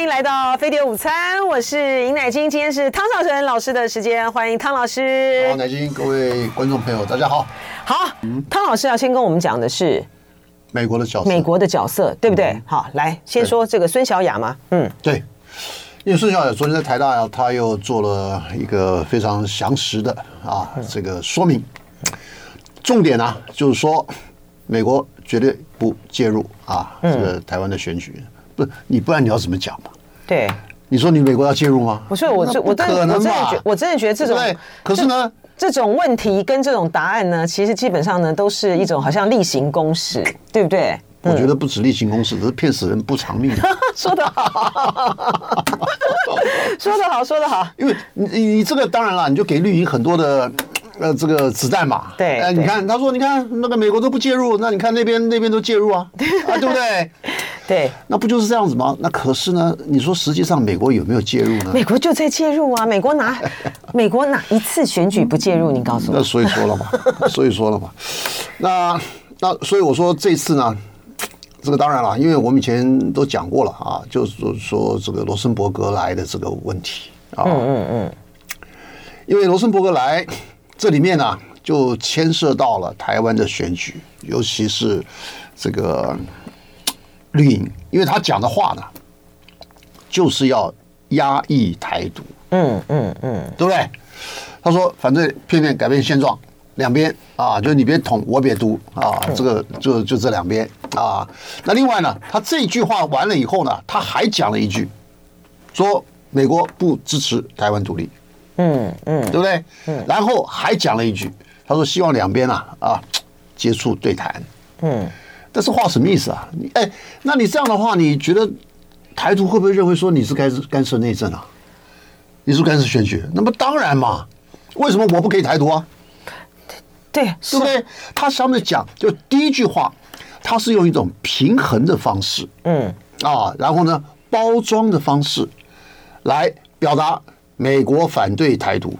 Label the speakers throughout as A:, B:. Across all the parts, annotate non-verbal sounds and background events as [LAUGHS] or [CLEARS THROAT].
A: 欢迎来到飞碟午餐，我是尹乃菁，今天是汤少成老师的时间，欢迎汤老师。
B: 好，乃菁，各位观众朋友，大家好。
A: 好，汤老师要先跟我们讲的是
B: 美国的角色，
A: 美国的角色，对不对？嗯、好，来先说这个孙小雅嘛，嗯，
B: 对，因为孙小雅昨天在台大，他又做了一个非常详实的啊这个说明，重点呢、啊、就是说美国绝对不介入啊这个台湾的选举。不，你不然你要怎么讲嘛？
A: 对，
B: 你说你美国要介入吗？
A: 不是，我我可能嘛？我真的觉得这种，
B: 对，可是呢，
A: 这种问题跟这种答案呢，其实基本上呢，都是一种好像例行公事，对不对？
B: 我觉得不止例行公事，只是骗死人不偿命。[LAUGHS]
A: 说得好，[LAUGHS] 说得好，说得好。
B: 因为你你这个当然了，你就给绿营很多的呃这个子弹嘛。
A: 对，
B: 哎，你看他说，你看那个美国都不介入，那你看那边那边都介入啊，[LAUGHS] 啊，对不对？
A: 对，
B: 那不就是这样子吗？那可是呢，你说实际上美国有没有介入呢？
A: 美国就在介入啊！美国哪 [LAUGHS] 美国哪一次选举不介入？你告诉我。
B: 那所以说了嘛，[LAUGHS] 所以说了嘛。那那所以我说这次呢，这个当然了，因为我们以前都讲过了啊，就是说这个罗森伯格来的这个问题啊，嗯嗯嗯，因为罗森伯格来这里面呢，就牵涉到了台湾的选举，尤其是这个。绿营，因为他讲的话呢，就是要压抑台独，嗯嗯嗯，对不对？他说反正片面改变现状，两边啊，就是你别统，我别独啊，这个就就这两边啊。那另外呢，他这句话完了以后呢，他还讲了一句，说美国不支持台湾独立，嗯嗯，对不对？嗯，然后还讲了一句，他说希望两边啊啊接触对谈，嗯。但是话什么意思啊？你哎，那你这样的话，你觉得台独会不会认为说你是干涉干涉内政啊？你是干涉选举？那么当然嘛，为什么我不可以台独啊？
A: 对，
B: 对不对？他上面讲，就第一句话，他是用一种平衡的方式，嗯啊，然后呢，包装的方式来表达美国反对台独，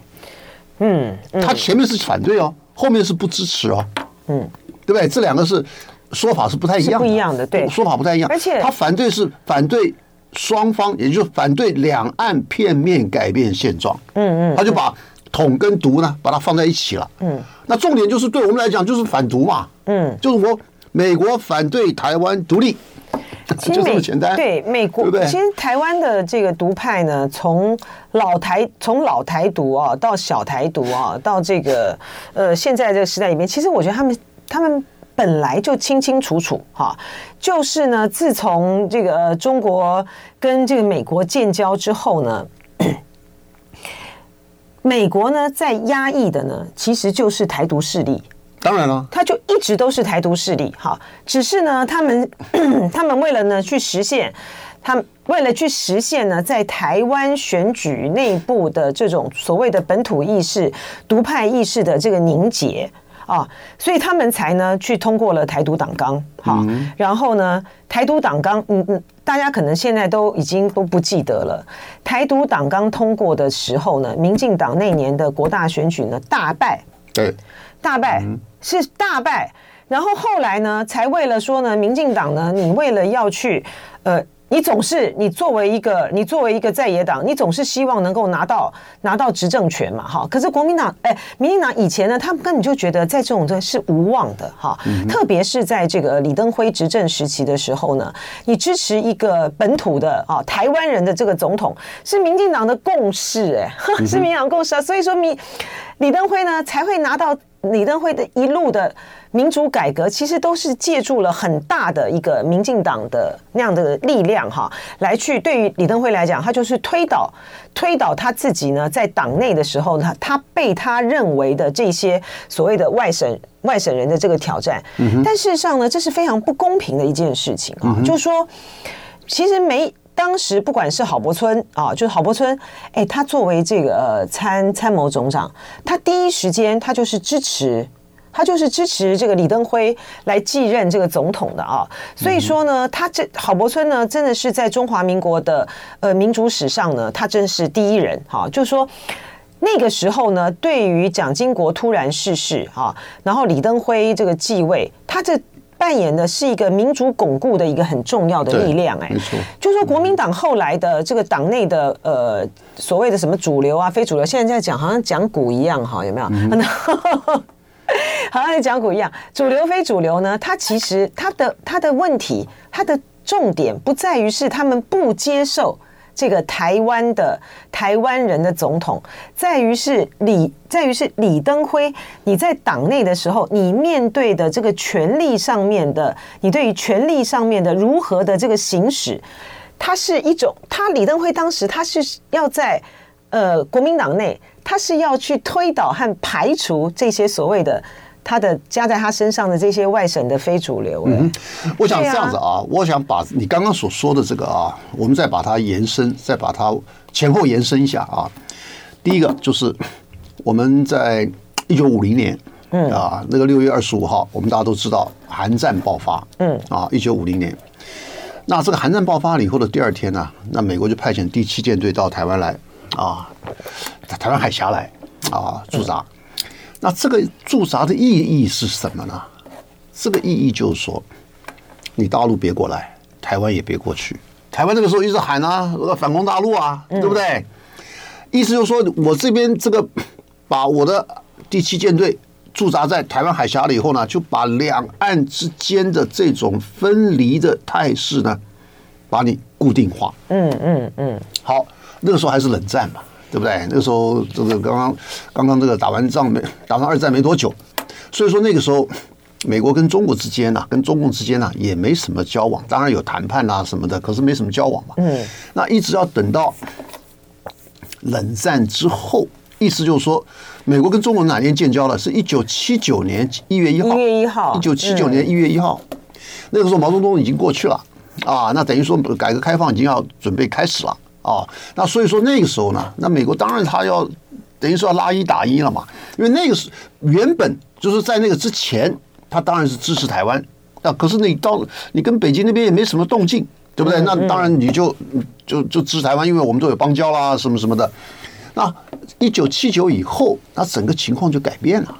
B: 嗯，他前面是反对哦，后面是不支持哦，嗯，对不对？这两个是。说法是不太一样的，
A: 不一样的，对，
B: 说法不太一样。
A: 而且
B: 他反对是反对双方，也就是反对两岸片面改变现状。嗯嗯，他就把统跟独呢，把它放在一起了。嗯，那重点就是对我们来讲就是反独嘛。嗯，就是我美国反对台湾独立，就这么简单。
A: 对美国，对对其实台湾的这个独派呢，从老台从老台独啊到小台独啊，到这个呃现在这个时代里面，其实我觉得他们他们。本来就清清楚楚哈，就是呢，自从这个中国跟这个美国建交之后呢，[COUGHS] 美国呢在压抑的呢，其实就是台独势力。
B: 当然了，
A: 他就一直都是台独势力哈，只是呢，他们 [CLEARS THROAT] 他们为了呢去实现，他们为了去实现呢，在台湾选举内部的这种所谓的本土意识、独派意识的这个凝结。啊，所以他们才呢去通过了台独党纲，好，然后呢，台独党纲，嗯嗯，大家可能现在都已经都不记得了。台独党纲通过的时候呢，民进党那年的国大选举呢大败，
B: 对，
A: 大败是大败，然后后来呢，才为了说呢，民进党呢，你为了要去呃。你总是你作为一个你作为一个在野党，你总是希望能够拿到拿到执政权嘛，哈。可是国民党哎，民进党以前呢，他们根本就觉得在这种这是无望的哈。特别是在这个李登辉执政时期的时候呢，你支持一个本土的啊台湾人的这个总统是民进党的共识哎，[LAUGHS] 是民进党共识啊。所以说，民李登辉呢才会拿到李登辉的一路的。民主改革其实都是借助了很大的一个民进党的那样的力量哈，来去对于李登辉来讲，他就是推倒推倒他自己呢，在党内的时候，他他被他认为的这些所谓的外省外省人的这个挑战，但事实上呢，这是非常不公平的一件事情啊，就是说，其实没当时不管是郝柏村啊，就是郝柏村，哎，他作为这个呃参参谋总长，他第一时间他就是支持。他就是支持这个李登辉来继任这个总统的啊，所以说呢，他这郝柏村呢，真的是在中华民国的呃民主史上呢，他真是第一人哈。就是说那个时候呢，对于蒋经国突然逝世哈，然后李登辉这个继位，他这败扮演的是一个民主巩固的一个很重要的力量。哎，
B: 没错，
A: 就是说国民党后来的这个党内的呃所谓的什么主流啊、非主流，现在在讲好像讲古一样哈，有没有？嗯、[LAUGHS] 好像在讲古一样，主流非主流呢？它其实它的它的问题，它的重点不在于是他们不接受。这个台湾的台湾人的总统，在于是李，在于是李登辉。你在党内的时候，你面对的这个权力上面的，你对于权力上面的如何的这个行使，它是一种，他李登辉当时他是要在呃国民党内，他是要去推倒和排除这些所谓的。他的加在他身上的这些外省的非主流，
B: 嗯，我想这样子啊，我想把你刚刚所说的这个啊，我们再把它延伸，再把它前后延伸一下啊。第一个就是我们在一九五零年，嗯啊，那个六月二十五号，我们大家都知道韩战爆发，嗯啊，一九五零年。那这个韩战爆发了以后的第二天呢，那美国就派遣第七舰队到台湾来啊，台湾海峡来啊驻扎。那这个驻扎的意义是什么呢？这个意义就是说，你大陆别过来，台湾也别过去。台湾那个时候一直喊啊，反攻大陆啊，对不对？意思就是说我这边这个把我的第七舰队驻扎在台湾海峡了以后呢，就把两岸之间的这种分离的态势呢，把你固定化。嗯嗯嗯。好，那个时候还是冷战嘛。对不对？那个时候，这个刚刚刚刚这个打完仗没打完二战没多久，所以说那个时候，美国跟中国之间呢，跟中共之间呢，也没什么交往。当然有谈判啊什么的，可是没什么交往嘛。嗯。那一直要等到冷战之后，意思就是说，美国跟中国哪年建交了？是一九七九年一月一号。一月一号。一九七九年一月一号，那个时候毛泽东已经过去了啊，那等于说改革开放已经要准备开始了。哦，那所以说那个时候呢，那美国当然他要等于说要拉一打一了嘛，因为那个是原本就是在那个之前，他当然是支持台湾，那可是你到你跟北京那边也没什么动静，对不对？那当然你就就就支持台湾，因为我们都有邦交啦，什么什么的。那一九七九以后，那整个情况就改变了，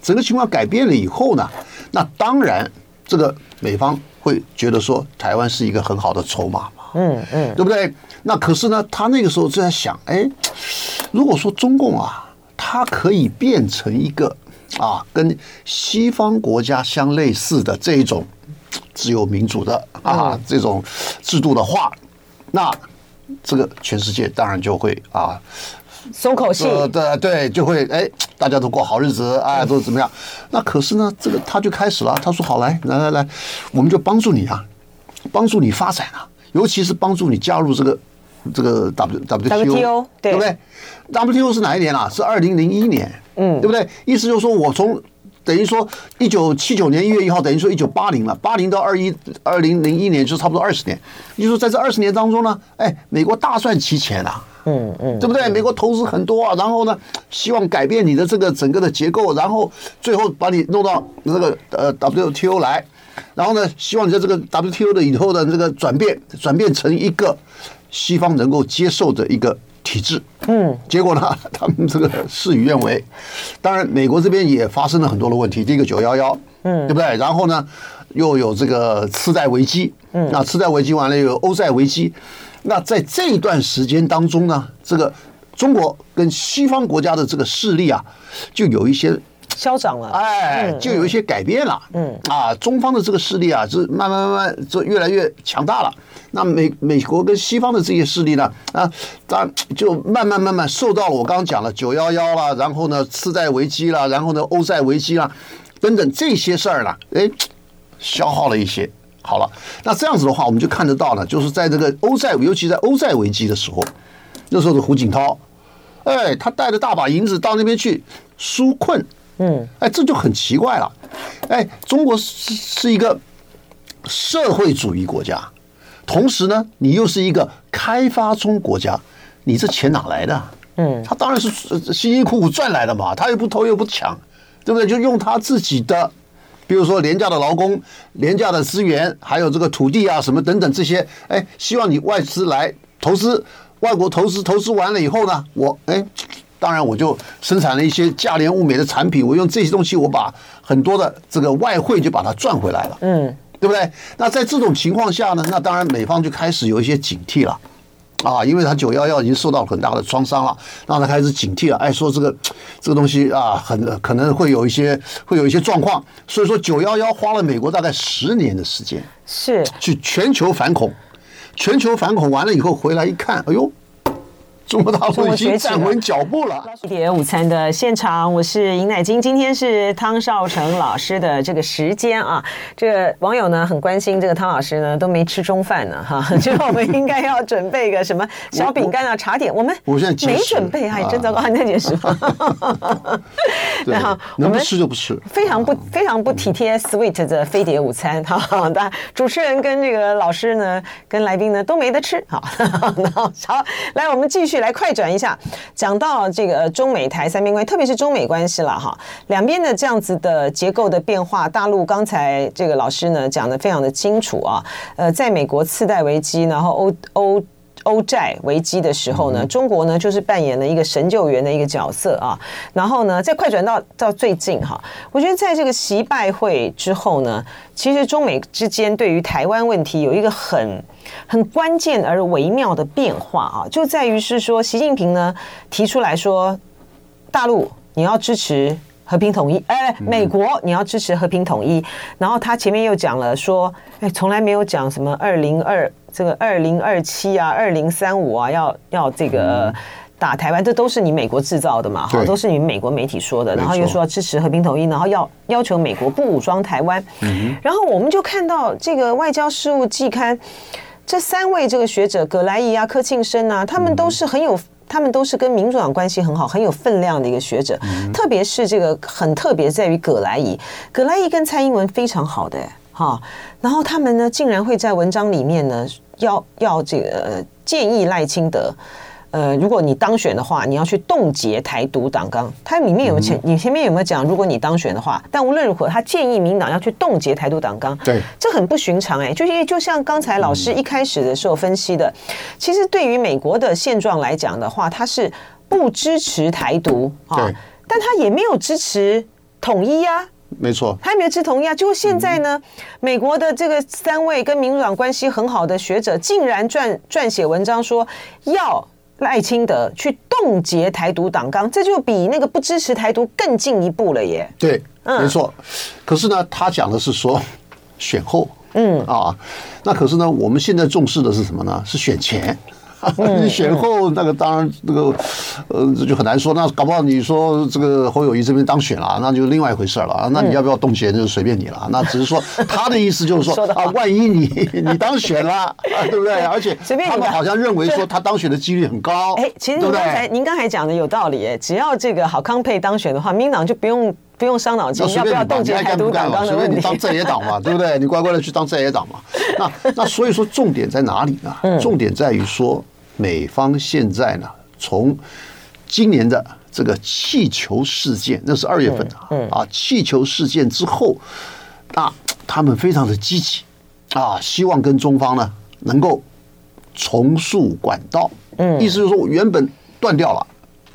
B: 整个情况改变了以后呢，那当然这个美方会觉得说台湾是一个很好的筹码嘛，嗯嗯，对不对？那可是呢，他那个时候就在想，哎，如果说中共啊，它可以变成一个啊，跟西方国家相类似的这一种自由民主的啊这种制度的话，那这个全世界当然就会啊
A: 松口气，
B: 对对，就会哎，大家都过好日子，哎，都怎么样？那可是呢，这个他就开始了，他说好来来来来，我们就帮助你啊，帮助你发展啊，尤其是帮助你加入这个。这个 W WTO 对不对？WTO 是哪一年啊？是二零零一年，嗯，对不对？意思就是说我从等于说一九七九年一月一号，等于说一九八零了，八零到二一二零零一年就差不多二十年。也就是说在这二十年当中呢，哎，美国大赚其钱啊，嗯嗯，对不对？美国投资很多啊，然后呢，希望改变你的这个整个的结构，然后最后把你弄到这个呃 WTO 来，然后呢，希望你在这个 WTO 的以后的这个转变，转变成一个。西方能够接受的一个体制，嗯，结果呢，[LAUGHS] 他们这个事与愿违。当然，美国这边也发生了很多的问题。第一个九幺幺，嗯，对不对？然后呢，又有这个次贷危机，嗯，那次贷危机完了又有欧债危机。那在这一段时间当中呢，这个中国跟西方国家的这个势力啊，就有一些。
A: 嚣张了，
B: 哎，就有一些改变了，嗯啊，中方的这个势力啊，是慢慢慢慢就越来越强大了。那美美国跟西方的这些势力呢，啊，当就慢慢慢慢受到了我刚刚讲了九幺幺啦，然后呢次贷危机啦，然后呢欧债危机啦，等等这些事儿呢，哎，消耗了一些。好了，那这样子的话，我们就看得到呢，就是在这个欧债，尤其在欧债危机的时候，那时候的胡锦涛，哎，他带着大把银子到那边去纾困。嗯，哎，这就很奇怪了，哎，中国是是一个社会主义国家，同时呢，你又是一个开发中国家，你这钱哪来的？嗯，他当然是辛辛苦苦赚来的嘛，他又不偷又不抢，对不对？就用他自己的，比如说廉价的劳工、廉价的资源，还有这个土地啊什么等等这些，哎，希望你外资来投资，外国投资投资完了以后呢，我哎。当然我就生产了一些价廉物美的产品，我用这些东西，我把很多的这个外汇就把它赚回来了，嗯，对不对？那在这种情况下呢，那当然美方就开始有一些警惕了。啊，因为他九幺幺已经受到很大的创伤了，让他开始警惕了。哎，说这个 [TSK] 这个东西啊，很可能会有一些会有一些状况。所以说九幺幺花了美国大概十年的时间，
A: 是
B: 去全球反恐，全球反恐完了以后回来一看，哎呦。中国大陆已经站稳脚步了。
A: 飞碟午餐的现场，我是尹乃金。今天是汤少成老师的这个时间啊。这个网友呢很关心，这个汤老师呢都没吃中饭呢哈。[LAUGHS] 就我们应该要准备个什么小饼干啊、茶点。我们
B: 我现在
A: 没准备，哎真糟糕，[LAUGHS] 那件事。
B: 然后能不吃就不吃，
A: 非常不非常不体贴 sweet 的飞碟午餐。[LAUGHS] 好，的主持人跟这个老师呢，跟来宾呢都没得吃。好，好，来我们继续。来快转一下，讲到这个中美台三边关系，特别是中美关系了哈，两边的这样子的结构的变化，大陆刚才这个老师呢讲的非常的清楚啊，呃，在美国次贷危机，然后欧欧欧债危机的时候呢，中国呢就是扮演了一个神救援的一个角色啊，然后呢再快转到到最近哈，我觉得在这个习拜会之后呢，其实中美之间对于台湾问题有一个很。很关键而微妙的变化啊，就在于是说，习近平呢提出来说，大陆你要支持和平统一，哎，美国你要支持和平统一，然后他前面又讲了说，哎，从来没有讲什么二零二这个二零二七啊，二零三五啊，要要这个打台湾，这都是你美国制造的嘛，哈，都是你们美国媒体说的，然后又说要支持和平统一，然后要要求美国不武装台湾，嗯然后我们就看到这个外交事务季刊。这三位这个学者，葛莱仪啊、柯庆生啊，他们都是很有，他们都是跟民主党关系很好、很有分量的一个学者。特别是这个很特别在于葛莱仪，葛莱仪跟蔡英文非常好的哈，然后他们呢竟然会在文章里面呢要要这个建议赖清德。呃，如果你当选的话，你要去冻结台独党纲。它里面有前，你前面有没有讲？如果你当选的话，但无论如何，他建议民党要去冻结台独党纲。
B: 对，
A: 这很不寻常哎、欸，就因为就像刚才老师一开始的时候分析的，其实对于美国的现状来讲的话，他是不支持台独啊，但他也没有支持统一呀、啊。
B: 没错，
A: 他也没有支持统一啊。就现在呢，美国的这个三位跟民主党关系很好的学者，竟然撰撰写文章说要。赖清德去冻结台独党纲，这就比那个不支持台独更进一步了耶。
B: 对，没错。可是呢，他讲的是说选后，嗯啊，那可是呢，我们现在重视的是什么呢？是选前。[LAUGHS] 你选后那个当然那个呃这就很难说，那搞不好你说这个侯友谊这边当选了，那就另外一回事了啊。那你要不要冻结就随便你了。那只是说 [LAUGHS] 他的意思就是说啊，万一你你当选了，对不对？[LAUGHS] 而且他们好像认为说他当选的几率很高。哎，
A: 其实您刚才您刚才讲的有道理，哎，只要这个郝康佩当选的话，民党就不用不用伤脑筋，要不要冻结台独党纲的问题？
B: 随便你当在野党嘛，对不对？你乖乖的去当在野党嘛。那那所以说重点在哪里呢？[LAUGHS] 重点在于说。美方现在呢，从今年的这个气球事件，那是二月份啊，啊，气球事件之后，那他们非常的积极啊，希望跟中方呢能够重塑管道，嗯，意思就是说原本断掉了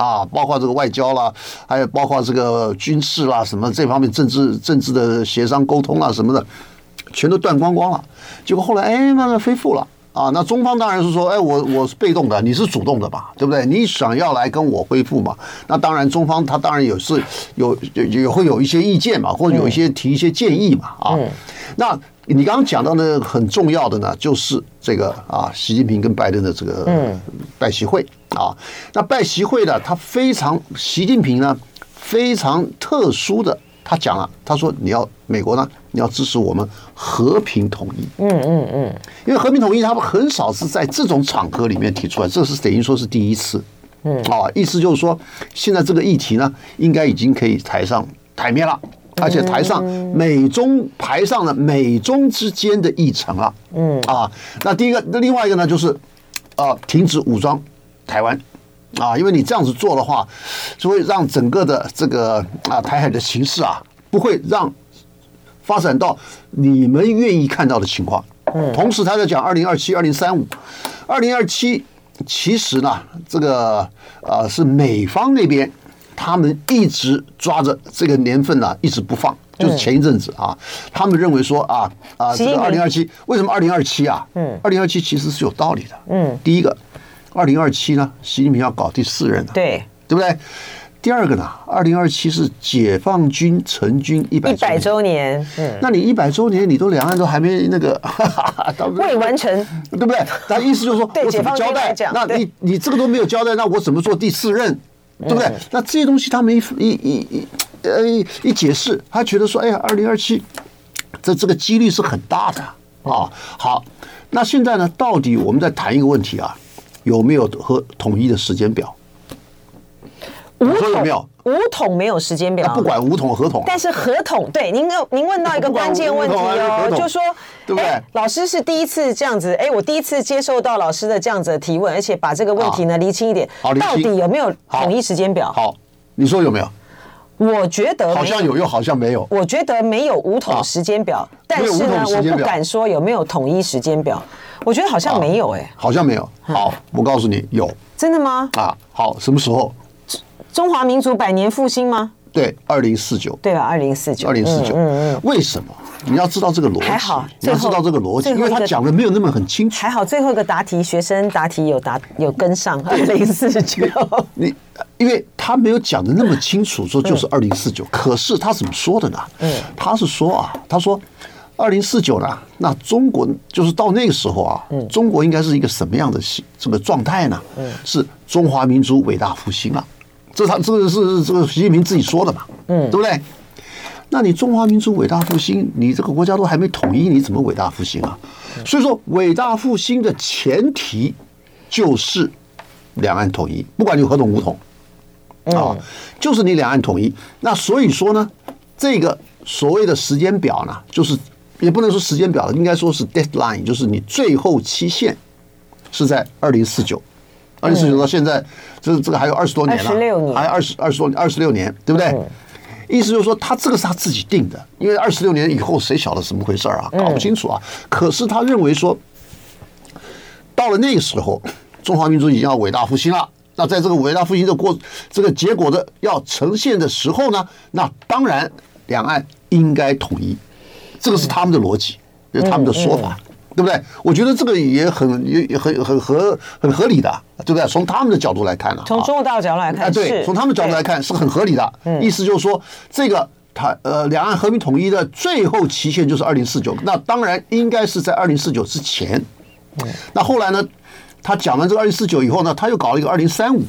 B: 啊，包括这个外交啦，还有包括这个军事啦，什么这方面政治政治的协商沟通啊什么的，全都断光光了，结果后来哎慢慢恢复了。啊，那中方当然是说，哎，我我是被动的，你是主动的吧，对不对？你想要来跟我恢复嘛？那当然，中方他当然也是有有也会有一些意见嘛，或者有一些提一些建议嘛，啊。那你刚刚讲到的很重要的呢，就是这个啊，习近平跟拜登的这个拜习会啊。那拜习会呢，他非常习近平呢非常特殊的。他讲了，他说你要美国呢，你要支持我们和平统一。嗯嗯嗯，因为和平统一，他们很少是在这种场合里面提出来，这是等于说是第一次。嗯，啊，意思就是说，现在这个议题呢，应该已经可以抬上台面了，而且台上美中排上了美中之间的议程了。嗯啊，那第一个，那另外一个呢，就是啊，停止武装台湾。啊，因为你这样子做的话，就会让整个的这个啊台海的形势啊，不会让发展到你们愿意看到的情况。嗯，同时他在讲二零二七、二零三五，二零二七其实呢，这个呃是美方那边他们一直抓着这个年份呢，一直不放。就是前一阵子啊，他们认为说啊啊，这个二零二七为什么二零二七啊？嗯，二零二七其实是有道理的。嗯，第一个，二零二七呢，习近平要搞第四任的，
A: 对
B: 对不对？第二个呢，二零二七是解放军成军一百
A: 一百周年。嗯，
B: 那你一百周年，你都两岸都还没那个 [LAUGHS]
A: 未完成，
B: 对不对？他意思就是说，我怎么交代？那你你这个都没有交代，那我怎么做第四任？对不对？那这些东西他们一一一一。呃，一解释，他觉得说，哎呀，二零二七，这这个几率是很大的啊。好，那现在呢，到底我们在谈一个问题啊，有没有和统一的时间表？
A: 武统有没有？武统没有时间表。
B: 不管五统合同，
A: 但是合同对您，您问到一个关键问题哦，就说，对不对？老师是第一次这样子，哎，我第一次接受到老师的这样子的提问，而且把这个问题呢厘清一点，到底有没有统一时间表？
B: 好，你说有没有？
A: 我觉得
B: 好像有，又好像没有。
A: 我觉得没有五桶时间表，但是呢，我不敢说有没有统一时间表。我觉得好像没有，哎，
B: 好像没有。好，我告诉你，有。
A: 真的吗？
B: 啊，好，什么时候？
A: 中华民族百年复兴吗？
B: 对，二零四九。
A: 对吧？二零四九。
B: 二零四九。嗯嗯。为什么？你要知道这个逻辑，
A: 还好，
B: 你要知道这个逻辑，因为他讲的没有那么很清楚。
A: 还好，最后一个答题学生答题有答有跟上 [LAUGHS] 二零四九。
B: 你因为他没有讲的那么清楚，说就是二零四九。可是他怎么说的呢？嗯，他是说啊，他说二零四九呢，那中国就是到那个时候啊，中国应该是一个什么样的这个状态呢？嗯，是中华民族伟大复兴了。这他这个是这个习近平自己说的嘛？嗯，对不对？那你中华民族伟大复兴，你这个国家都还没统一，你怎么伟大复兴啊？所以说，伟大复兴的前提就是两岸统一，不管你合统无统，啊，就是你两岸统一。那所以说呢，这个所谓的时间表呢，就是也不能说时间表了，应该说是 deadline，就是你最后期限是在二零四九，二零四九到现在，这这个还有二十多年了，还有二十二十多二十六年，对不对？意思就是说，他这个是他自己定的，因为二十六年以后谁晓得怎么回事啊？搞不清楚啊。可是他认为说，到了那个时候，中华民族已经要伟大复兴了。那在这个伟大复兴的过这个结果的要呈现的时候呢，那当然两岸应该统一，这个是他们的逻辑，是他们的说法。对不对？我觉得这个也很也很很合很合理的，对不对？从他们的角度来看呢，
A: 从中国大陆角度来看，
B: 对，从他们角度来看是很合理的。意思就是说，这个他呃，两岸和平统一的最后期限就是二零四九，那当然应该是在二零四九之前。那后来呢，他讲完这个二零四九以后呢，他又搞了一个二零三五。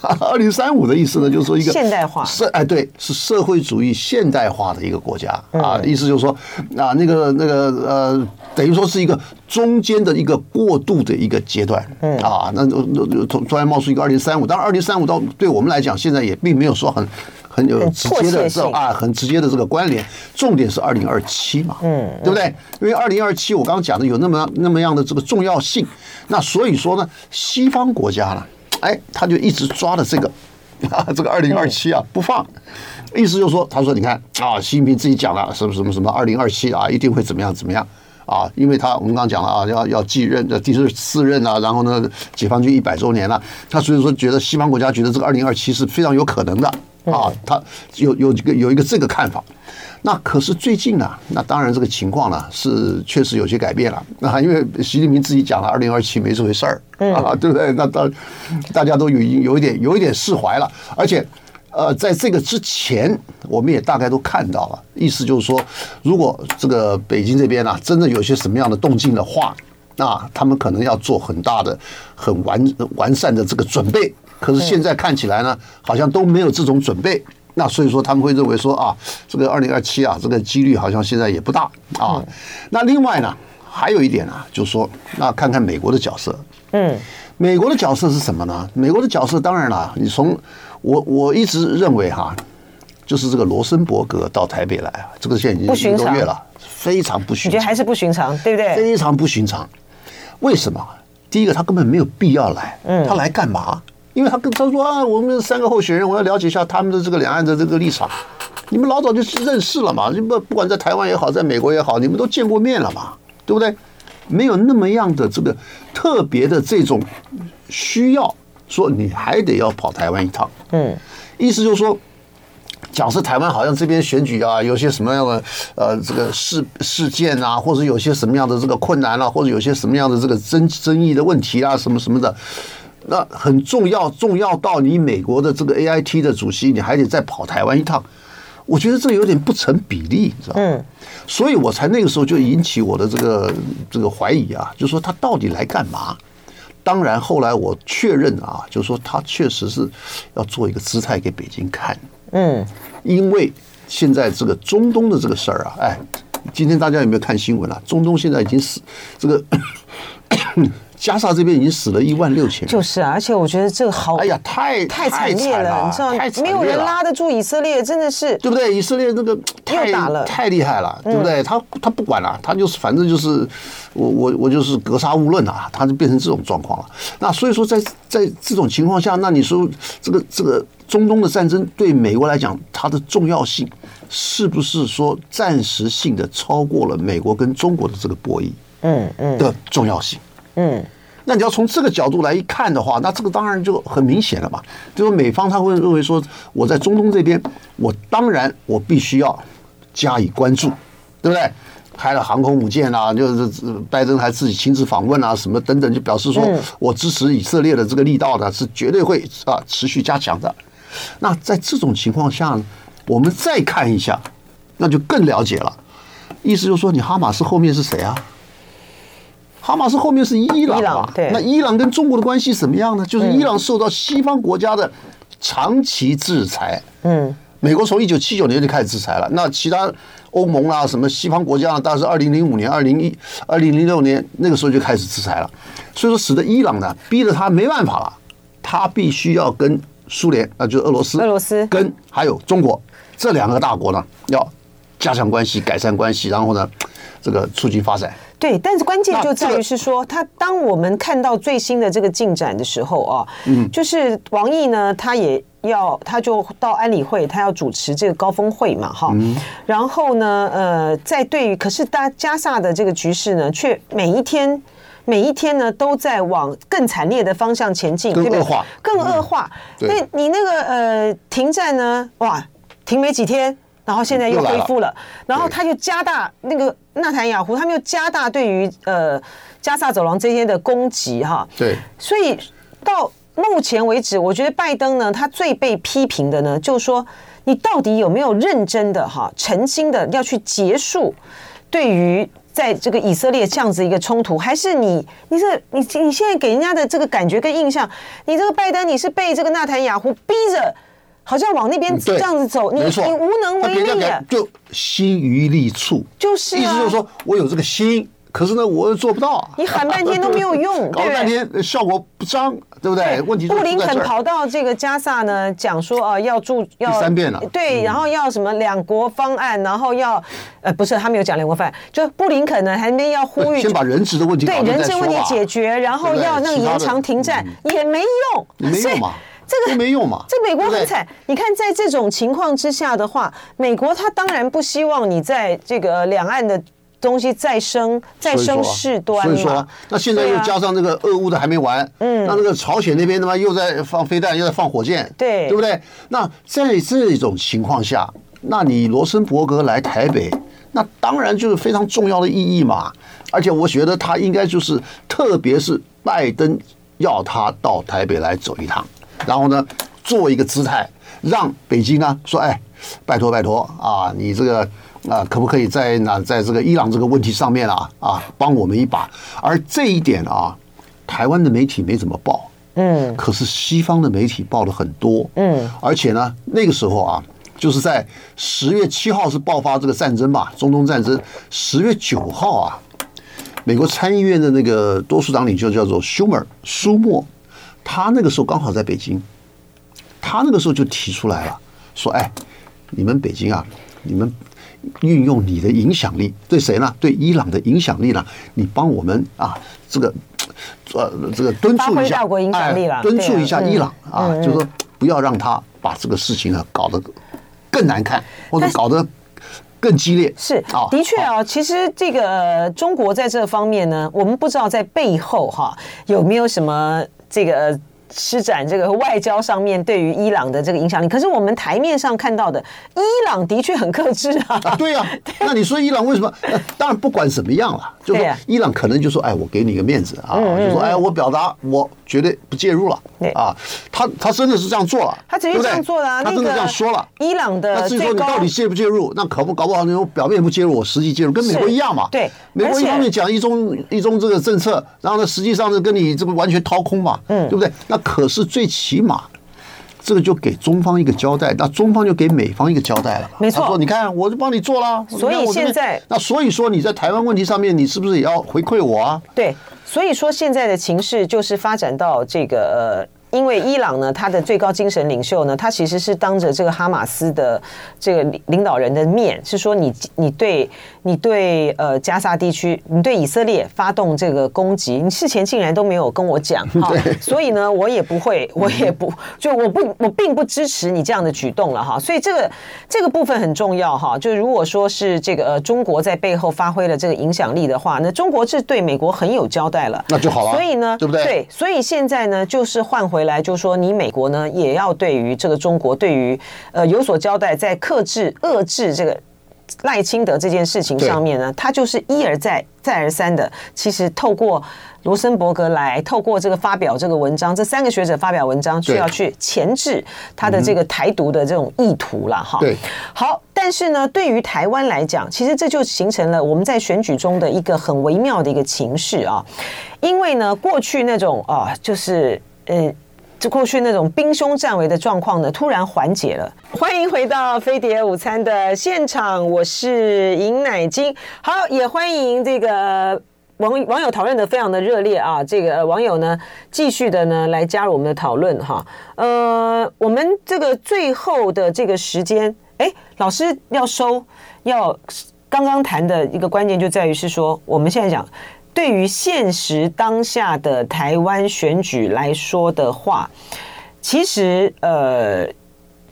B: [LAUGHS] 二零三五的意思呢，就是说一个
A: 现代化，
B: 社哎，对，是社会主义现代化的一个国家啊。意思就是说，啊，那个那个呃，等于说是一个中间的一个过渡的一个阶段啊。那那突突然冒出一个二零三五，当然二零三五到对我们来讲，现在也并没有说很很有直接的这啊，很直接的这个关联。重点是二零二七嘛，嗯，对不对？因为二零二七我刚刚讲的有那么那么样的这个重要性，那所以说呢，西方国家呢。哎，他就一直抓着这个，[LAUGHS] 啊、这个二零二七啊不放，意思就是说，他说你看啊，习近平自己讲了什么什么什么二零二七啊一定会怎么样怎么样。啊，因为他我们刚刚讲了啊，要要继任的第四任啊，然后呢，解放军一百周年了，他所以说觉得西方国家觉得这个二零二七是非常有可能的啊，他有有这个有一个这个看法。那可是最近呢，那当然这个情况呢是确实有些改变了。那因为习近平自己讲了，二零二七没这回事儿啊，对不对？那大大家都有有一点有一点释怀了。而且，呃，在这个之前，我们也大概都看到了，意思就是说，如果这个北京这边呢，真的有些什么样的动静的话，那他们可能要做很大的、很完完善的这个准备。可是现在看起来呢，好像都没有这种准备。那所以说他们会认为说啊，这个二零二七啊，这个几率好像现在也不大啊。那另外呢，还有一点啊，就是说，那看看美国的角色。嗯，美国的角色是什么呢？美国的角色当然了，你从我我一直认为哈，就是这个罗森伯格到台北来啊，这个现在已经一个多月了，非常不寻常。
A: 你觉得还是不寻常，对不对？
B: 非常不寻常。为什么？第一个，他根本没有必要来。嗯，他来干嘛？因为他跟他说啊，我们三个候选人，我要了解一下他们的这个两岸的这个立场。你们老早就认识了嘛，不不管在台湾也好，在美国也好，你们都见过面了嘛，对不对？没有那么样的这个特别的这种需要，说你还得要跑台湾一趟。嗯，意思就是说。讲是台湾好像这边选举啊，有些什么样的呃这个事事件啊，或者有些什么样的这个困难啊，或者有些什么样的这个争争议的问题啊，什么什么的，那很重要，重要到你美国的这个 AIT 的主席，你还得再跑台湾一趟，我觉得这有点不成比例，你知道吗？嗯，所以我才那个时候就引起我的这个这个怀疑啊，就是说他到底来干嘛？当然后来我确认啊，就是说他确实是要做一个姿态给北京看。嗯，因为现在这个中东的这个事儿啊，哎，今天大家有没有看新闻啊？中东现在已经死这个。[COUGHS] 加沙这边已经死了一万六千人，
A: 就是啊，而且我觉得这个好，
B: 哎呀，太
A: 太惨烈了，你知道吗？没有人拉得住以色列，真的是，
B: 对不对？以色列这个太打了，太厉害了，对不对？他他不管了，他就是反正就是我我我就是格杀勿论啊，他就变成这种状况了。那所以说，在在这种情况下，那你说这个这个中东的战争对美国来讲，它的重要性是不是说暂时性的超过了美国跟中国的这个博弈？嗯嗯的重要性。嗯，那你要从这个角度来一看的话，那这个当然就很明显了嘛。就是美方他会认为说，我在中东这边，我当然我必须要加以关注，对不对？开了航空母舰啊，就是拜登还自己亲自访问啊，什么等等，就表示说我支持以色列的这个力道呢，是绝对会啊持续加强的。那在这种情况下呢，我们再看一下，那就更了解了。意思就是说，你哈马斯后面是谁啊？哈马斯后面是伊朗啊，那伊朗跟中国的关系怎么样呢？就是伊朗受到西方国家的长期制裁。嗯，美国从一九七九年就开始制裁了，那其他欧盟啊，什么西方国家啊，大概是二零零五年、二零一、二零零六年那个时候就开始制裁了。所以说，使得伊朗呢，逼得他没办法了，他必须要跟苏联，那就是俄罗斯、俄罗斯。跟还有中国这两个大国呢，要加强关系、改善关系，然后呢，[TSK] 这个促进发展。
A: 对，但是关键就在于是说，他当我们看到最新的这个进展的时候啊，嗯，就是王毅呢，他也要，他就到安理会，他要主持这个高峰会嘛，哈，然后呢，呃，在对于可是大加萨的这个局势呢，却每一天每一天呢都在往更惨烈的方向前进，
B: 更恶化，
A: 更恶化。那你那个呃停战呢，哇，停没几天。然后现在又恢复了，然后他就加大那个纳坦雅胡，他们又加大对于呃加萨走廊这些的攻击哈。
B: 对，
A: 所以到目前为止，我觉得拜登呢，他最被批评的呢，就是说你到底有没有认真的哈、诚心的要去结束对于在这个以色列这样子一个冲突，还是你你这你你现在给人家的这个感觉跟印象，你这个拜登你是被这个纳坦雅胡逼着。好像往那边这样子走，你你无能为力的，
B: 就心于力处，
A: 就是
B: 意思就是说我有这个心，可是呢，我又做不到。
A: 你喊半天都没有用，[LAUGHS]
B: 搞半天效果不彰，对不对？问题
A: 布林肯跑到这个加萨呢，讲说啊，要住要
B: 第三遍了，
A: 对，然后要什么两国方案，然后要呃，不是他没有讲两国方案，就布林肯呢还没要呼吁，
B: 先把人质的问题
A: 对人质问题解决，然后要那个延长停战也没用，
B: 没用嘛。这个没用嘛？
A: 这美国很惨。你看，在这种情况之下的话，美国他当然不希望你在这个两岸的东西再生再生事端。
B: 所以说，那现在又加上这个俄乌的还没完，嗯，那那个朝鲜那边他妈又在放飞弹，又在放火箭，
A: 对，
B: 对不对？那在这种情况下，那你罗森伯格来台北，那当然就是非常重要的意义嘛。而且我觉得他应该就是，特别是拜登要他到台北来走一趟。然后呢，做一个姿态，让北京啊说，哎，拜托拜托啊，你这个啊，可不可以在那在这个伊朗这个问题上面啊啊，帮我们一把？而这一点啊，台湾的媒体没怎么报，嗯，可是西方的媒体报了很多，嗯，而且呢，那个时候啊，就是在十月七号是爆发这个战争吧，中东战争，十月九号啊，美国参议院的那个多数党领袖叫做舒默，舒默。他那个时候刚好在北京，他那个时候就提出来了，说：“哎，你们北京啊，你们运用你的影响力，对谁呢？对伊朗的影响力呢？你帮我们啊，这个呃，这个敦促一下，哎，敦促一下伊朗啊，就说不要让他把这个事情啊搞得更难看，或者搞得更激烈。
A: 是啊，的确啊，其实这个中国在这方面呢，我们不知道在背后哈有没有什么这个。施展这个外交上面对于伊朗的这个影响力，可是我们台面上看到的伊朗的确很克制啊。
B: 啊对呀、啊，[LAUGHS] 那你说伊朗为什么？当然不管怎么样了，就是说伊朗可能就说：“哎，我给你个面子啊，就说哎，我表达我绝对不介入了。”啊，他他真的是这样做了，
A: 他直接这样做了、啊，
B: 他真的这样说了。
A: 伊朗的，
B: 那至于说你到底介不介入，那可不搞不好那种表面不介入，我实际介入，跟美国一样嘛。
A: 对，
B: 美国一方面讲一中一中这个政策，然后呢，实际上是跟你这不完全掏空嘛，嗯，对不对？那可是最。起码，这个就给中方一个交代，那中方就给美方一个交代了。
A: 没错，
B: 说你看，我就帮你做了。
A: 所以现在，
B: 那所以说你在台湾问题上面，你是不是也要回馈我啊？
A: 对，所以说现在的情势就是发展到这个呃。因为伊朗呢，他的最高精神领袖呢，他其实是当着这个哈马斯的这个领导人的面，是说你你对你对呃加沙地区，你对以色列发动这个攻击，你事前竟然都没有跟我讲 [LAUGHS] 哈，所以呢，我也不会，我也不就我不我并不支持你这样的举动了哈，所以这个这个部分很重要哈，就如果说是这个呃中国在背后发挥了这个影响力的话，那中国是对美国很有交代了，
B: 那就好了，
A: 所以呢，
B: 对不对？
A: 对，所以现在呢，就是换回。回来就说，你美国呢也要对于这个中国，对于呃有所交代，在克制遏制这个赖清德这件事情上面呢，他就是一而再再而三的，其实透过罗森伯格来，透过这个发表这个文章，这三个学者发表文章，需要去钳制他的这个台独的这种意图了哈。对，好，但是呢，对于台湾来讲，其实这就形成了我们在选举中的一个很微妙的一个情势啊，因为呢，过去那种啊，就是嗯。就过去那种兵凶战危的状况呢，突然缓解了。欢迎回到飞碟午餐的现场，我是尹乃菁。好，也欢迎这个网网友讨论的非常的热烈啊。这个网友呢，继续的呢来加入我们的讨论哈。呃，我们这个最后的这个时间，哎，老师要收，要刚刚谈的一个关键就在于是说，我们现在讲。对于现实当下的台湾选举来说的话，其实呃，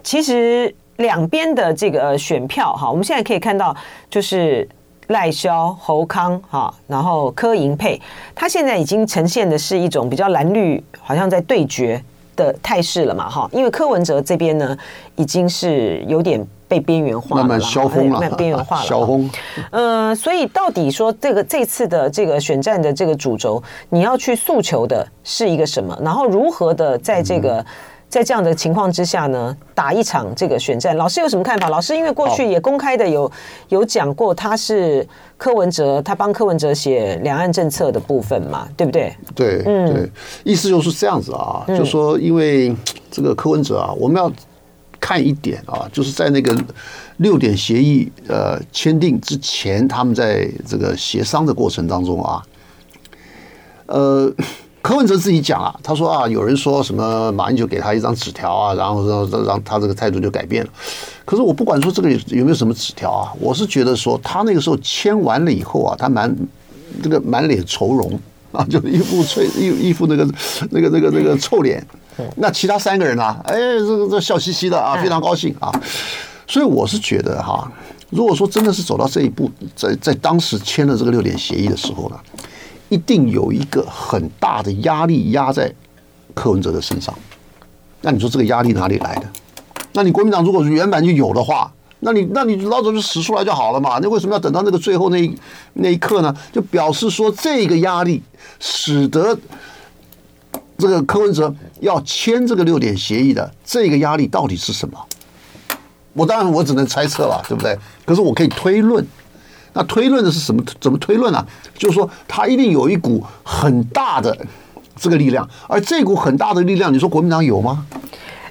A: 其实两边的这个选票哈，我们现在可以看到，就是赖萧、侯康哈，然后柯银配，他现在已经呈现的是一种比较蓝绿好像在对决的态势了嘛哈，因为柯文哲这边呢，已经是有点。被边缘化了，
B: 慢慢消风了
A: 慢，边缘化了。
B: 消风。
A: 呃，所以到底说这个这次的这个选战的这个主轴，你要去诉求的是一个什么？然后如何的在这个在这样的情况之下呢，打一场这个选战？老师有什么看法？老师因为过去也公开的有有讲过，他是柯文哲，他帮柯文哲写两岸政策的部分嘛，对不对？
B: 对，嗯，对，意思就是这样子啊，就说因为这个柯文哲啊，我们要。看一点啊，就是在那个六点协议呃签订之前，他们在这个协商的过程当中啊，呃，柯文哲自己讲啊，他说啊，有人说什么马英九给他一张纸条啊，然后让让他这个态度就改变了。可是我不管说这个有没有什么纸条啊，我是觉得说他那个时候签完了以后啊，他满这个满脸愁容啊，就一副脆一一副那个那个那个那个臭脸。那其他三个人呢、啊？哎，这个这笑嘻嘻的啊，非常高兴啊。所以我是觉得哈，如果说真的是走到这一步，在在当时签了这个六点协议的时候呢，一定有一个很大的压力压在柯文哲的身上。那你说这个压力哪里来的？那你国民党如果原版就有的话，那你那你老早就使出来就好了嘛。那为什么要等到那个最后那一那一刻呢？就表示说这个压力使得。这个柯文哲要签这个六点协议的这个压力到底是什么？我当然我只能猜测了，对不对？可是我可以推论，那推论的是什么？怎么推论呢？就是说他一定有一股很大的这个力量，而这股很大的力量，你说国民党有吗？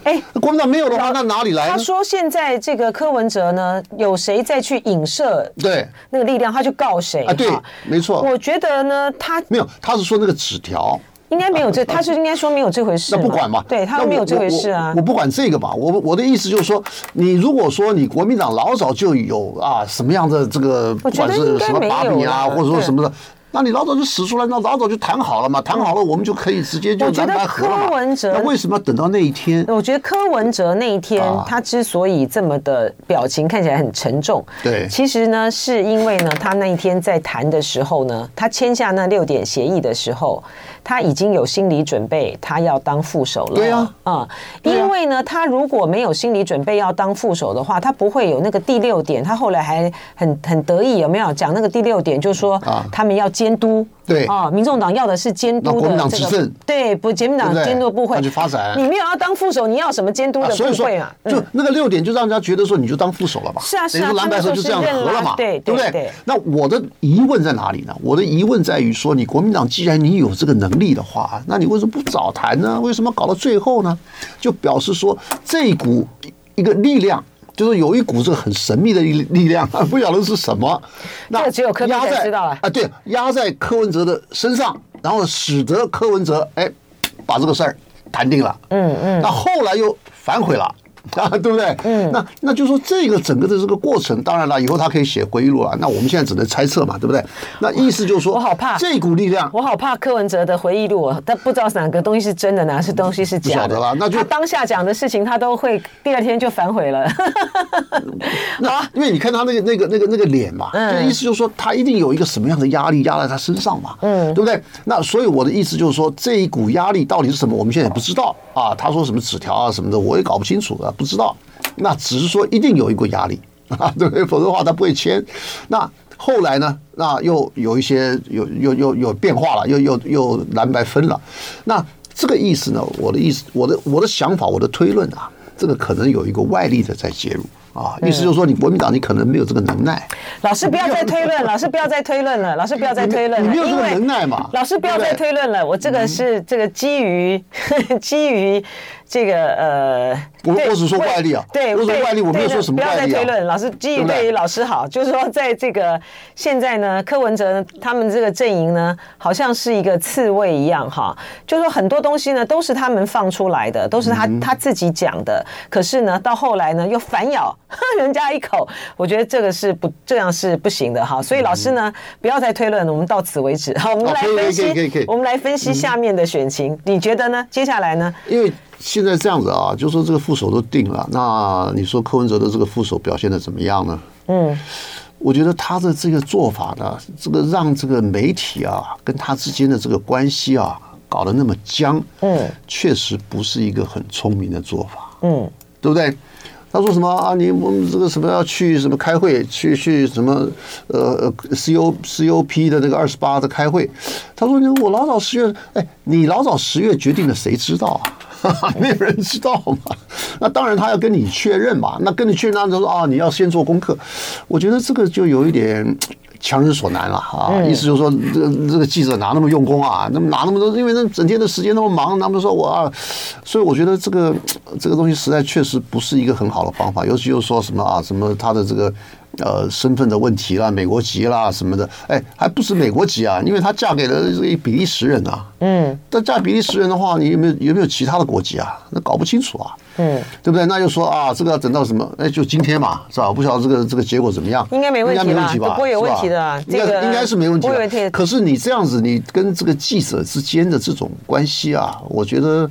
B: 哎，国民党没有的话，那哪里来？
A: 他说现在这个柯文哲呢，有谁再去影射？对，那个力量他就告谁
B: 啊？对，没错。
A: 我觉得呢，他
B: 没有，他是说那个纸条。
A: 应该没有这，他是应该说没有这回事。
B: 那不管嘛，
A: 对他没有这回事啊。
B: 我不管这个吧，我我的意思就是说，你如果说你国民党老早就有啊什么样的这个，不管是什么把柄啊，或者说什么的，那你老早就使出来，那老早就谈好了嘛，谈好了我们就可以直接就蓝白合了嘛。
A: 柯文哲
B: 那为什么要等到那一天？
A: 我觉得柯文哲那一天他之所以这么的表情看起来很沉重，
B: 对，
A: 其实呢是因为呢他那一天在谈的时候呢，他签下那六点协议的时候。他已经有心理准备，他要当副手了。
B: 对啊，
A: 啊、嗯，因为呢，他如果没有心理准备要当副手的话，他不会有那个第六点。他后来还很很得意，有没有讲那个第六点？就是说，他们要监督。
B: 对
A: 啊，民众党要的是监督的
B: 执政。
A: 对，不，国民党监督部会。
B: 去发展。
A: 你没有要当副手，你要什么监督的部会啊？
B: 就那个六点，就让人家觉得说，你就当副手了吧？
A: 是啊，是啊。
B: 蓝白合就这样合了嘛？
A: 对，
B: 对不对？那我的疑问在哪里呢？我的疑问在于说，你国民党既然你有这个能力的话，那你为什么不早谈呢？为什么搞到最后呢？就表示说，这一股一个力量，就是有一股这个很神秘的力力量，[LAUGHS] 不晓得是什么。
A: 那只有柯文哲知道了
B: 啊，对，压在柯文哲的身上，然后使得柯文哲哎把这个事儿谈定了。嗯嗯。那后来又反悔了。[LAUGHS] 啊，对不对？嗯，那那就是说，这个整个的这个过程，当然了，以后他可以写回忆录了。那我们现在只能猜测嘛，对不对？那意思就是说，
A: 我好怕
B: 这股力量，
A: 我好怕柯文哲的回忆录，他不知道是哪个东西是真的，哪个是东西是假的。
B: 不晓得了，那就
A: 他当下讲的事情，他都会第二天就反悔了。[LAUGHS]
B: 那因为你看他那个那个那个那个脸嘛，就意思就是说，他一定有一个什么样的压力压在他身上嘛，嗯，对不对？那所以我的意思就是说，这一股压力到底是什么？我们现在也不知道啊。他说什么纸条啊什么的，我也搞不清楚啊，不知道。那只是说一定有一股压力啊，对 [LAUGHS] 不对？否则的话他不会签。那后来呢？那又有一些有有有有变化了，又又又蓝白分了。那这个意思呢？我的意思，我的我的想法，我的推论啊，这个可能有一个外力的在介入。啊，意思就是说，你国民党你可能没有这个能耐。
A: 老师不要再推论，老师不要再推论了，老师不要再推论了，
B: 你没有这个能耐嘛？
A: 老师不要再推论了，我这个是这个基于 [LAUGHS] 基于这个呃，
B: 我我只说外力啊，
A: 对，
B: 我说外力，我没有说什么外力。
A: 不要再推论，老师基于对于老师好，就是说，在这个现在呢，柯文哲他们这个阵营呢，好像是一个刺猬一样哈，就是说很多东西呢都是他们放出来的，都是他他自己讲的，可是呢，到后来呢又反咬。[LAUGHS] 人家一口，我觉得这个是不这样是不行的哈，所以老师呢，不要再推论了，我们到此为止。好，我们来分析，我们来分析下面的选情，你觉得呢？接下来呢？
B: 因为现在这样子啊，就说这个副手都定了，那你说柯文哲的这个副手表现的怎么样呢？嗯，我觉得他的这个做法呢，这个让这个媒体啊跟他之间的这个关系啊搞得那么僵，嗯，确实不是一个很聪明的做法，嗯，对不对？他说什么啊？你我们这个什么要去什么开会？去去什么呃呃 C O C O P 的那个二十八的开会？他说：“你我老早十月，哎，你老早十月决定了，谁知道啊？[LAUGHS] 没有人知道嘛。那当然他要跟你确认嘛。那跟你确认，他就说啊，你要先做功课。我觉得这个就有一点。”强人所难了啊！意思就是说，这个这个记者哪那么用功啊？那么哪那么多？因为那整天的时间那么忙，他们说我啊，所以我觉得这个这个东西实在确实不是一个很好的方法。尤其又说什么啊，什么他的这个呃身份的问题啦，美国籍啦什么的，哎，还不是美国籍啊？因为她嫁给了这个比利时人啊。嗯，但嫁比利时人的话，你有没有有没有其他的国籍啊？那搞不清楚啊。嗯，对不对？那就说啊，这个要等到什么？哎，就今天嘛，是吧？不晓得这个这个结果怎么样？
A: 应该没问题吧？
B: 应该没问题吧？
A: 不会有问题的，
B: 该应该是没问题的。可是你这样子，你跟这个记者之间的这种关系啊，我觉得。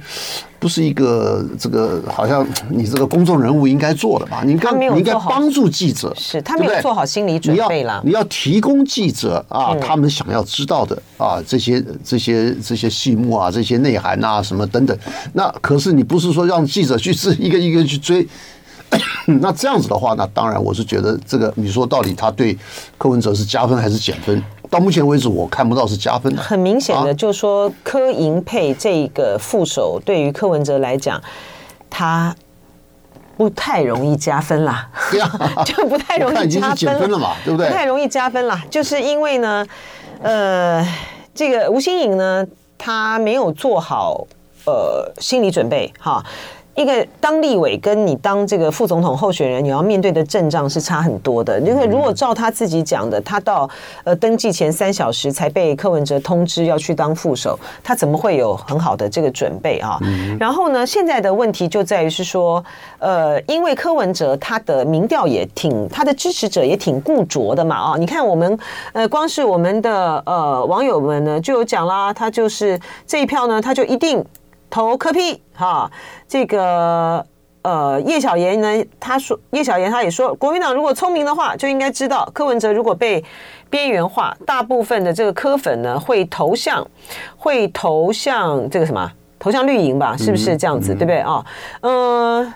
B: 不是一个这个好像你这个公众人物应该做的吧？你应该你应该帮助记者，
A: 是他没有做好心理准备了。
B: 你要提供记者啊，他们想要知道的啊，这些这些这些细目啊，这些内涵啊，什么等等。那可是你不是说让记者去是一个一个去追？[COUGHS] 那这样子的话，那当然我是觉得这个你说到底他对柯文哲是加分还是减分？到目前为止，我看不到是加分的。
A: 很明显的，就是说柯银配这个副手，对于柯文哲来讲，他不太容易加分啦。对啊，[LAUGHS] 就不太容易加分了嘛，对不对？不太容易加分啦，就是因为呢，呃，这个吴新颖呢，他没有做好呃心理准备哈。一个当立委跟你当这个副总统候选人，你要面对的阵仗是差很多的。因为如果照他自己讲的，他到呃登记前三小时才被柯文哲通知要去当副手，他怎么会有很好的这个准备啊？然后呢，现在的问题就在于是说，呃，因为柯文哲他的民调也挺，他的支持者也挺固着的嘛啊。你看我们呃，光是我们的呃网友们呢就有讲啦，他就是这一票呢，他就一定。投柯批哈，这个呃叶小言呢，他说叶小言他也说，国民党如果聪明的话，就应该知道柯文哲如果被边缘化，大部分的这个柯粉呢会投向会投向这个什么投向绿营吧，是不是这样子？嗯、对不对啊？嗯、呃，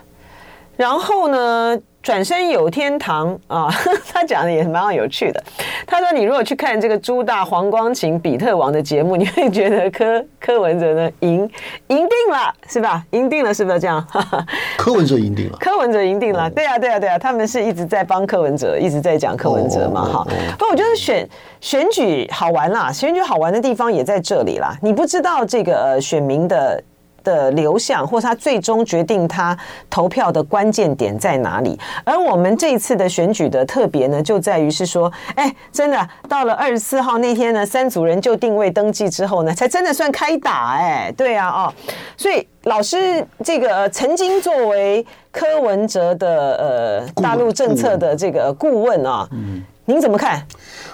A: 然后呢？转身有天堂啊，[LAUGHS] 他讲的也蛮有趣的。他说：“你如果去看这个朱大、黄光芹、比特王的节目，你会觉得柯柯文哲呢赢赢定了，是吧？赢定了，是不是这样？[LAUGHS]
B: 柯文哲赢定了，
A: 柯文哲赢定了。对啊，对啊，对啊，他们是一直在帮柯文哲，一直在讲柯文哲嘛，哈。不过我觉得选选举好玩啦，选举好玩的地方也在这里啦。你不知道这个选民的。”的流向，或是他最终决定他投票的关键点在哪里？而我们这一次的选举的特别呢，就在于是说，哎，真的到了二十四号那天呢，三组人就定位登记之后呢，才真的算开打，哎，对啊，哦，所以老师这个曾经作为柯文哲的呃大陆政策的这个顾问啊，嗯，您怎么看？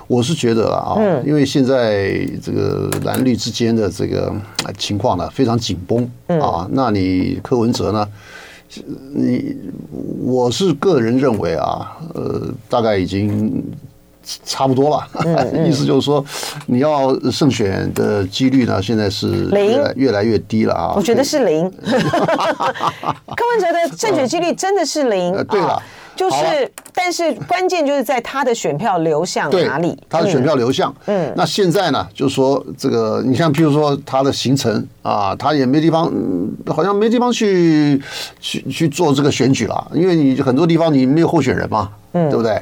B: 我是觉得啊，嗯因为现在这个蓝绿之间的这个情况呢，非常紧绷啊。那你柯文哲呢？你我是个人认为啊，呃，大概已经差不多了。[LAUGHS] 意思就是说，你要胜选的几率呢，现在是越来越来越低了啊。
A: 我觉得是零。[LAUGHS] 柯文哲的胜选几率真的是零。
B: 对了。
A: 就是，但是关键就是在他的选票流向哪里？
B: 他的选票流向。嗯，那现在呢，就是说这个，你像譬如说他的行程啊，他也没地方，好像没地方去去去做这个选举了，因为你很多地方你没有候选人嘛，嗯，对不对？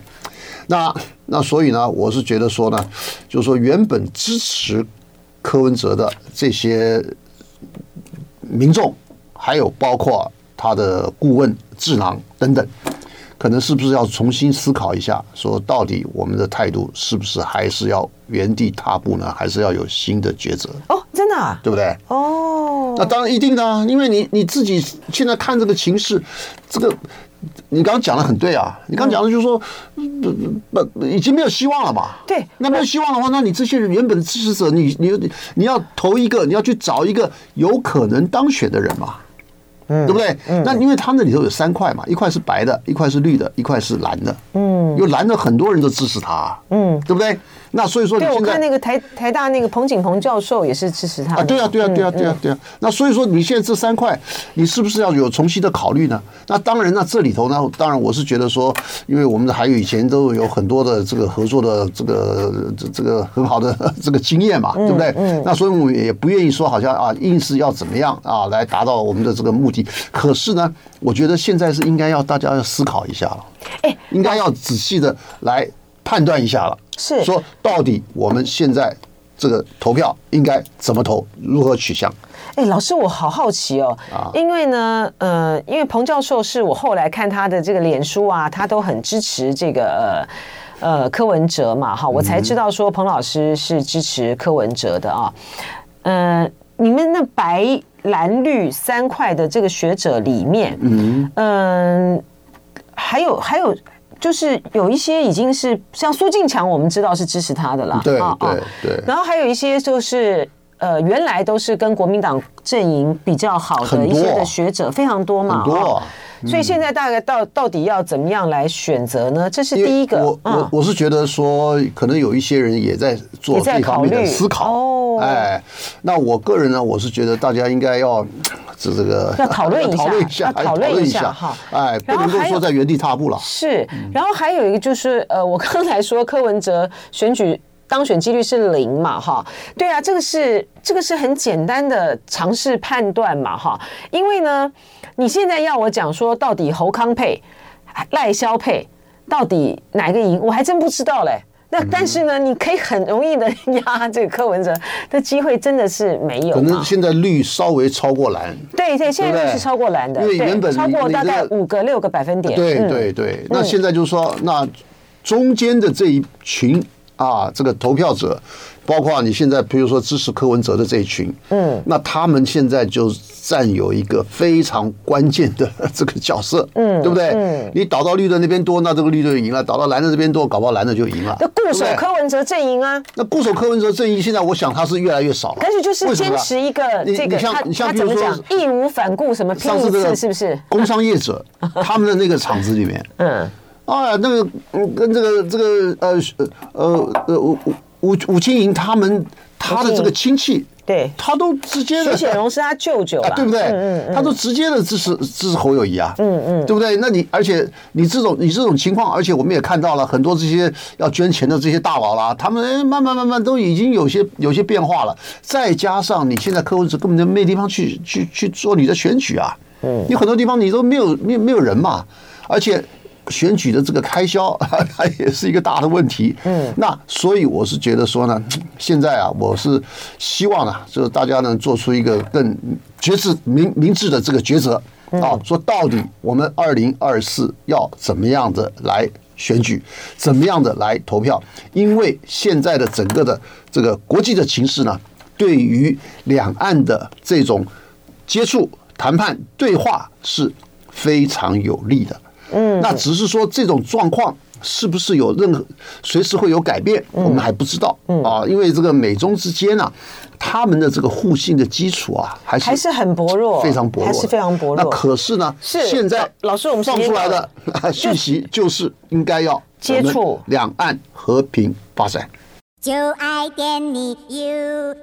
B: 那那所以呢，我是觉得说呢，就是说原本支持柯文哲的这些民众，还有包括他的顾问智囊等等。可能是不是要重新思考一下，说到底我们的态度是不是还是要原地踏步呢？还是要有新的抉择？
A: 哦，真的啊，
B: 对不对？
A: 哦，
B: 那当然一定的啊，因为你你自己现在看这个情势，这个你刚刚讲的很对啊，你刚刚讲的就是说，不不，已经没有希望了嘛。
A: 对，
B: 那没有希望的话，那你这些人原本的支持者，你你你要投一个，你要去找一个有可能当选的人嘛。嗯，对不对？嗯，那因为他那里头有三块嘛，一块是白的，一块是绿的，一块是蓝的。嗯，有蓝的很多人都支持他。嗯，对不对？那所以说，对，我
A: 看那个台台大那个彭景鹏教授也是支持他。
B: 啊，对啊，对啊，对啊，对啊，对啊。那所以说，你现在这三块，你是不是要有重新的考虑呢？那当然，那这里头呢，当然我是觉得说，因为我们还有以前都有很多的这个合作的这个这这个很好的这个经验嘛，对不对？嗯。那所以我们也不愿意说好像啊，硬是要怎么样啊来达到我们的这个目的。可是呢，我觉得现在是应该要大家要思考一下了，哎，应该要仔细的来判断一下了。是说，到底我们现在这个投票应该怎么投，如何取向？
A: 哎，老师，我好好奇哦，因为呢，呃，因为彭教授是我后来看他的这个脸书啊，他都很支持这个呃呃柯文哲嘛，哈，我才知道说彭老师是支持柯文哲的啊。嗯、呃，你们那白蓝绿三块的这个学者里面，嗯嗯、呃，还有还有。就是有一些已经是像苏进强，我们知道是支持他的啦，
B: 对对对。
A: 然后还有一些就是呃，原来都是跟国民党阵营比较好的一些的学者非常多嘛，
B: 很多。
A: 所以现在大概到到底要怎么样来选择呢？这是第一个。
B: 我我我是觉得说，可能有一些人也在做这方面的思考。哦，哎，那我个人呢，我是觉得大家应该要。是这个
A: 要讨论一下，要讨论一下哈。
B: 哎，不能够说在原地踏步了。
A: 是，然后还有一个就是，呃，我刚才说柯文哲选举当选几率是零嘛，哈，对啊，这个是这个是很简单的尝试判断嘛，哈，因为呢，你现在要我讲说到底侯康配赖萧配到底哪个赢，我还真不知道嘞。那但是呢，你可以很容易的压这个柯文哲的机会真的是没有。
B: 可能现在绿稍微超过蓝。
A: 对对，现在绿是超过蓝的，
B: 因为原本
A: 超过大概五个六个百分点。
B: 对对对，那现在就是说，那中间的这一群啊，这个投票者。包括你现在，比如说支持柯文哲的这一群，嗯，那他们现在就占有一个非常关键的这个角色，嗯，对不对？嗯，你倒到绿的那边多，那这个绿的就赢了；倒到蓝的这边多，搞不好蓝的就赢了。
A: 那固守柯文哲阵营啊？
B: 那固守柯文哲阵营，现在我想他是越来越少了。
A: 但是就是坚持一个这个，他他怎么讲？义无反顾，什么拼一次是不是？
B: 工商业者他们的那个厂子里面，嗯，啊，那个跟这个这个呃呃呃我。吴吴清盈他们他的这个亲戚，
A: 对，
B: 他都直接的。
A: 徐显荣是他舅舅啊，
B: 对不对？嗯嗯，他都直接的支持支持侯友谊啊，嗯嗯，对不对？那你而且你这种你这种情况，而且我们也看到了很多这些要捐钱的这些大佬啦，他们慢慢慢慢都已经有些有些变化了。再加上你现在柯文哲根本就没地方去去去做你的选举啊，嗯，有很多地方你都没有没有没有人嘛，而且。选举的这个开销，[LAUGHS] 它也是一个大的问题。嗯，那所以我是觉得说呢，现在啊，我是希望啊，就是大家能做出一个更决志明明智的这个抉择啊，说到底我们二零二四要怎么样的来选举，怎么样的来投票？因为现在的整个的这个国际的情势呢，对于两岸的这种接触、谈判、对话是非常有利的。嗯，那只是说这种状况是不是有任何随时会有改变，我们还不知道啊。因为这个美中之间呢，他们的这个互信的基础啊，还是
A: 还是很薄弱，
B: 非常薄弱，
A: 还是非常薄弱。
B: 那可是呢，是现在
A: 老师我们
B: 放出来的 [LAUGHS] 讯息就是应该要
A: 接触
B: 两岸和平发展。
C: 就爱点你 UFO